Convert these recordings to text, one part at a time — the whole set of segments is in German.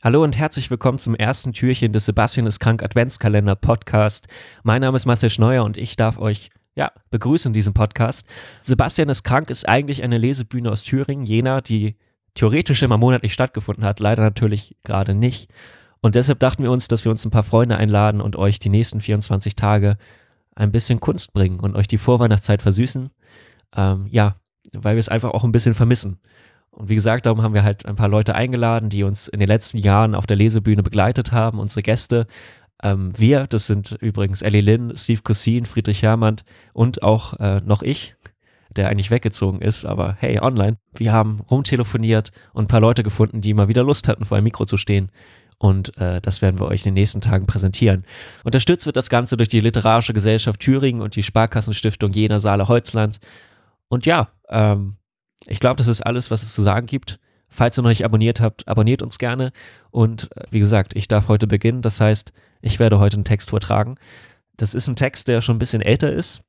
Hallo und herzlich willkommen zum ersten Türchen des Sebastian ist krank Adventskalender Podcast. Mein Name ist Marcel Schneuer und ich darf euch ja, begrüßen in diesem Podcast. Sebastian ist krank ist eigentlich eine Lesebühne aus Thüringen, Jena, die theoretisch immer monatlich stattgefunden hat, leider natürlich gerade nicht. Und deshalb dachten wir uns, dass wir uns ein paar Freunde einladen und euch die nächsten 24 Tage ein bisschen Kunst bringen und euch die Vorweihnachtszeit versüßen. Ähm, ja, weil wir es einfach auch ein bisschen vermissen. Und wie gesagt, darum haben wir halt ein paar Leute eingeladen, die uns in den letzten Jahren auf der Lesebühne begleitet haben, unsere Gäste. Ähm, wir, das sind übrigens Ellie Lynn, Steve Cousin, Friedrich Hermann und auch äh, noch ich, der eigentlich weggezogen ist, aber hey, online. Wir haben rumtelefoniert und ein paar Leute gefunden, die mal wieder Lust hatten, vor einem Mikro zu stehen. Und äh, das werden wir euch in den nächsten Tagen präsentieren. Unterstützt wird das Ganze durch die Literarische Gesellschaft Thüringen und die Sparkassenstiftung Jena Saale Holzland. Und ja, ähm, ich glaube, das ist alles, was es zu sagen gibt. Falls ihr noch nicht abonniert habt, abonniert uns gerne. Und äh, wie gesagt, ich darf heute beginnen. Das heißt, ich werde heute einen Text vortragen. Das ist ein Text, der schon ein bisschen älter ist.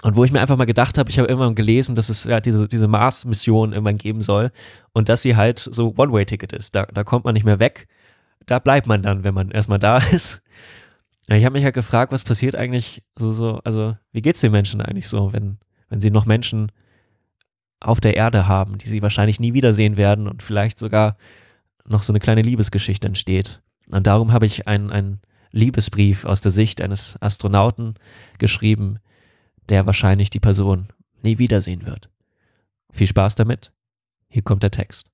Und wo ich mir einfach mal gedacht habe, ich habe irgendwann gelesen, dass es ja diese, diese Mars-Mission irgendwann geben soll und dass sie halt so One-Way-Ticket ist. Da, da kommt man nicht mehr weg. Da bleibt man dann, wenn man erstmal da ist. Ja, ich habe mich halt gefragt, was passiert eigentlich so, so, also wie geht's den Menschen eigentlich so, wenn, wenn sie noch Menschen auf der Erde haben, die sie wahrscheinlich nie wiedersehen werden und vielleicht sogar noch so eine kleine Liebesgeschichte entsteht. Und darum habe ich einen, Liebesbrief aus der Sicht eines Astronauten geschrieben, der wahrscheinlich die Person nie wiedersehen wird. Viel Spaß damit. Hier kommt der Text.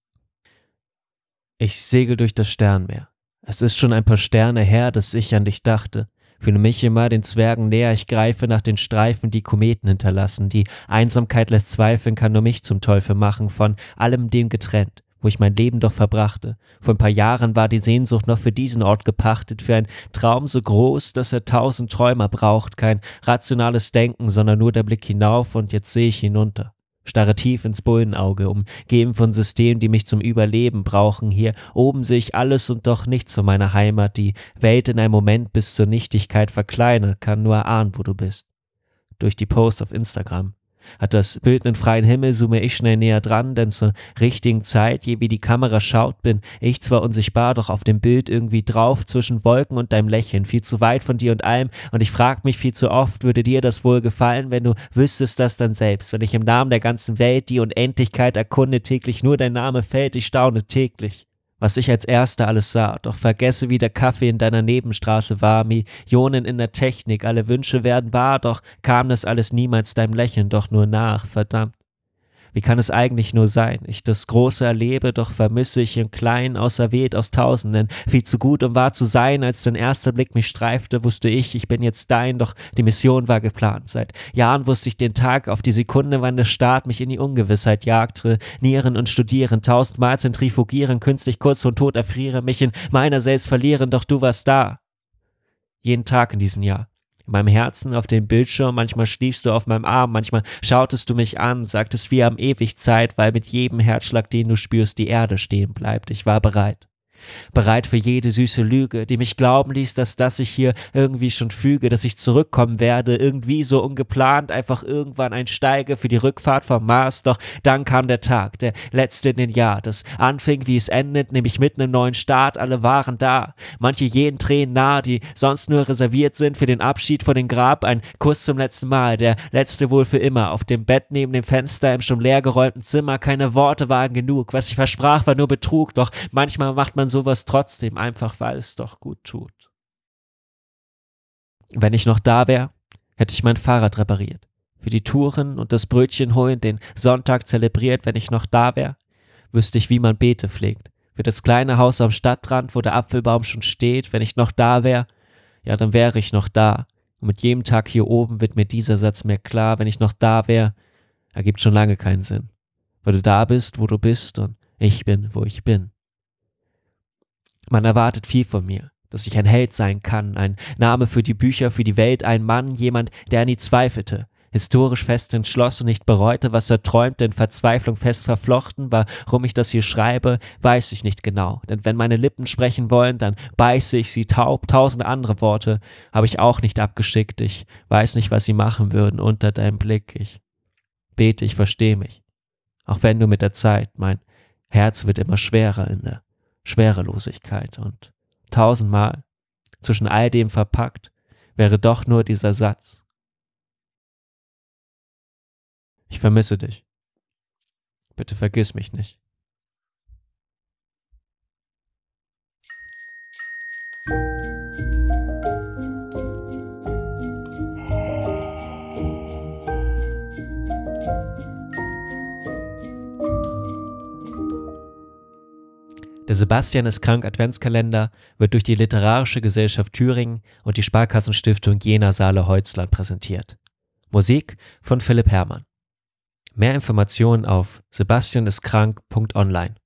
Ich segel durch das Sternmeer. Es ist schon ein paar Sterne her, dass ich an dich dachte. Fühle mich immer den Zwergen näher, ich greife nach den Streifen, die Kometen hinterlassen. Die Einsamkeit lässt zweifeln, kann nur mich zum Teufel machen, von allem dem getrennt wo ich mein Leben doch verbrachte. Vor ein paar Jahren war die Sehnsucht noch für diesen Ort gepachtet, für einen Traum so groß, dass er tausend Träumer braucht, kein rationales Denken, sondern nur der Blick hinauf, und jetzt sehe ich hinunter starre tief ins Bullenauge, umgeben von Systemen, die mich zum Überleben brauchen. Hier oben sehe ich alles und doch nichts von meiner Heimat. Die Welt in einem Moment bis zur Nichtigkeit verkleinert, kann nur ahnen, wo du bist. Durch die Post auf Instagram. Hat das Bild einen freien Himmel, zoome ich schnell näher dran, denn zur richtigen Zeit, je wie die Kamera schaut, bin ich zwar unsichtbar, doch auf dem Bild irgendwie drauf zwischen Wolken und deinem Lächeln, viel zu weit von dir und allem, und ich frag mich viel zu oft, würde dir das wohl gefallen, wenn du wüsstest das dann selbst, wenn ich im Namen der ganzen Welt die Unendlichkeit erkunde, täglich nur dein Name fällt, ich staune täglich was ich als Erster alles sah, doch vergesse, wie der Kaffee in deiner Nebenstraße war, Millionen in der Technik, alle Wünsche werden wahr, doch kam das alles niemals deinem Lächeln doch nur nach, verdammt. Wie kann es eigentlich nur sein? Ich das Große erlebe, doch vermisse ich im Kleinen auserwählt aus Tausenden. Viel zu gut, um wahr zu sein, als dein erster Blick mich streifte, wusste ich, ich bin jetzt dein, doch die Mission war geplant. Seit Jahren wusste ich den Tag auf die Sekunde, wann der Staat mich in die Ungewissheit jagte. Nieren und studieren, tausendmal zentrifugieren, künstlich kurz vor Tod erfriere, mich in meiner selbst verlieren, doch du warst da. Jeden Tag in diesem Jahr meinem Herzen auf dem Bildschirm, manchmal schliefst du auf meinem Arm, manchmal schautest du mich an, sagtest, wir haben ewig Zeit, weil mit jedem Herzschlag, den du spürst, die Erde stehen bleibt. Ich war bereit bereit für jede süße Lüge, die mich glauben ließ, dass das ich hier irgendwie schon füge, dass ich zurückkommen werde, irgendwie so ungeplant, einfach irgendwann einsteige für die Rückfahrt vom Mars, doch dann kam der Tag, der letzte in den Jahr, das anfing, wie es endet, nämlich mitten im neuen Start, alle waren da, manche jenen Tränen nah, die sonst nur reserviert sind für den Abschied vor dem Grab, ein Kuss zum letzten Mal, der letzte wohl für immer, auf dem Bett neben dem Fenster im schon leer geräumten Zimmer, keine Worte waren genug, was ich versprach, war nur Betrug, doch manchmal macht man sowas trotzdem, einfach weil es doch gut tut. Wenn ich noch da wäre, hätte ich mein Fahrrad repariert, für die Touren und das Brötchen holen, den Sonntag zelebriert, wenn ich noch da wäre, wüsste ich, wie man Beete pflegt, für das kleine Haus am Stadtrand, wo der Apfelbaum schon steht, wenn ich noch da wäre, ja, dann wäre ich noch da. Und mit jedem Tag hier oben wird mir dieser Satz mehr klar, wenn ich noch da wäre, ergibt schon lange keinen Sinn. Weil du da bist, wo du bist und ich bin, wo ich bin. Man erwartet viel von mir, dass ich ein Held sein kann, ein Name für die Bücher, für die Welt, ein Mann, jemand, der nie zweifelte, historisch fest entschlossen, nicht bereute, was er träumte, in Verzweiflung fest verflochten, warum ich das hier schreibe, weiß ich nicht genau, denn wenn meine Lippen sprechen wollen, dann beiße ich sie taub, tausend andere Worte habe ich auch nicht abgeschickt, ich weiß nicht, was sie machen würden unter deinem Blick, ich bete, ich verstehe mich, auch wenn du mit der Zeit, mein Herz wird immer schwerer in der Schwerelosigkeit und tausendmal zwischen all dem verpackt wäre doch nur dieser Satz. Ich vermisse dich. Bitte vergiss mich nicht. Der Sebastian ist krank Adventskalender wird durch die Literarische Gesellschaft Thüringen und die Sparkassenstiftung Jena Saale Holzland präsentiert. Musik von Philipp Herrmann. Mehr Informationen auf sebastianiskrank.online.